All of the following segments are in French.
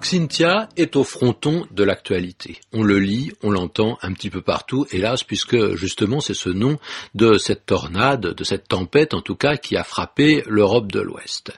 Cynthia est au fronton de l'actualité. On le lit, on l'entend un petit peu partout, hélas, puisque justement c'est ce nom de cette tornade, de cette tempête en tout cas, qui a frappé l'Europe de l'Ouest.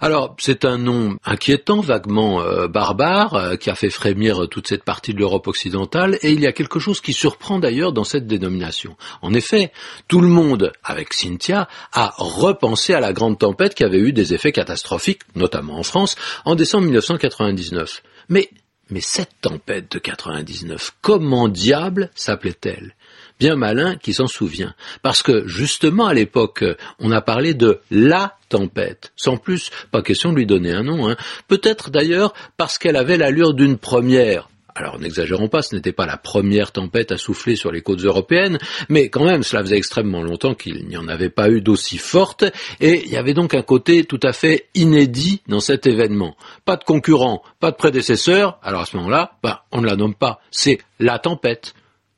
Alors c'est un nom inquiétant, vaguement euh, barbare, euh, qui a fait frémir toute cette partie de l'Europe occidentale, et il y a quelque chose qui surprend d'ailleurs dans cette dénomination. En effet, tout le monde, avec Cynthia, a repensé à la grande tempête qui avait eu des effets catastrophiques, notamment en France, en décembre 1999. Mais, mais cette tempête de 99, comment diable s'appelait-elle? Bien malin qui s'en souvient. Parce que, justement, à l'époque, on a parlé de la tempête. Sans plus, pas question de lui donner un nom. Hein. Peut-être d'ailleurs parce qu'elle avait l'allure d'une première. Alors n'exagérons pas, ce n'était pas la première tempête à souffler sur les côtes européennes, mais quand même cela faisait extrêmement longtemps qu'il n'y en avait pas eu d'aussi forte, et il y avait donc un côté tout à fait inédit dans cet événement. Pas de concurrent, pas de prédécesseur, alors à ce moment-là, bah, on ne la nomme pas, c'est la tempête.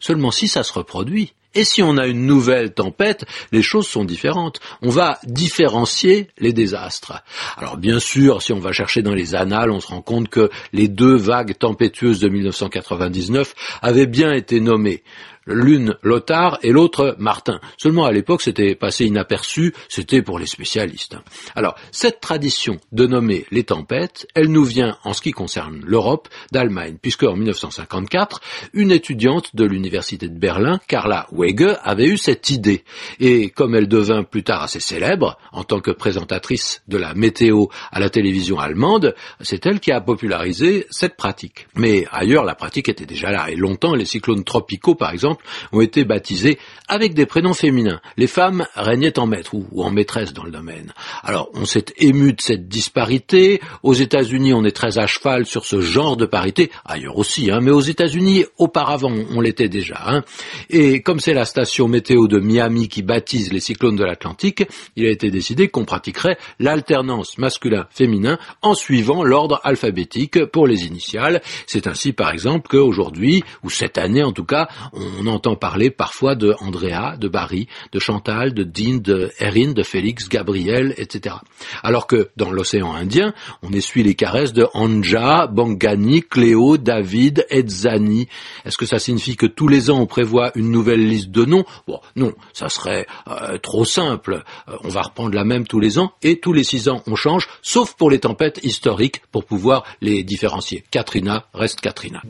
Seulement si ça se reproduit, et si on a une nouvelle tempête, les choses sont différentes. On va différencier les désastres. Alors bien sûr, si on va chercher dans les annales, on se rend compte que les deux vagues tempétueuses de 1999 avaient bien été nommées l'une Lothar et l'autre Martin. Seulement à l'époque c'était passé inaperçu, c'était pour les spécialistes. Alors cette tradition de nommer les tempêtes, elle nous vient en ce qui concerne l'Europe d'Allemagne, puisque en 1954, une étudiante de l'université de Berlin, Carla Wege, avait eu cette idée. Et comme elle devint plus tard assez célèbre en tant que présentatrice de la météo à la télévision allemande, c'est elle qui a popularisé cette pratique. Mais ailleurs, la pratique était déjà là, et longtemps les cyclones tropicaux, par exemple, ont été baptisés avec des prénoms féminins. Les femmes régnaient en maître ou, en maîtresse dans le domaine. Alors, on s'est ému de cette disparité. Aux États-Unis, on est très à cheval sur ce genre de parité. Ailleurs aussi, hein, mais aux États-Unis, auparavant, on l'était déjà. Hein. Et comme c'est la station météo de Miami qui baptise les cyclones de l'Atlantique, il a été décidé qu'on pratiquerait l'alternance masculin-féminin en suivant l'ordre alphabétique pour les initiales. C'est ainsi, par exemple, qu'aujourd'hui, ou cette année en tout cas, on entend parler parfois de Andrea, de Barry, de Chantal, de Dean, de Erin, de Félix, Gabriel, etc. Alors que dans l'océan Indien, on essuie les caresses de Anja, Bangani, Cléo, David, Edzani. Est-ce que ça signifie que tous les ans on prévoit une nouvelle liste de noms? Bon, non, ça serait euh, trop simple. Euh, on va reprendre la même tous les ans et tous les six ans on change, sauf pour les tempêtes historiques pour pouvoir les différencier. Katrina reste Katrina.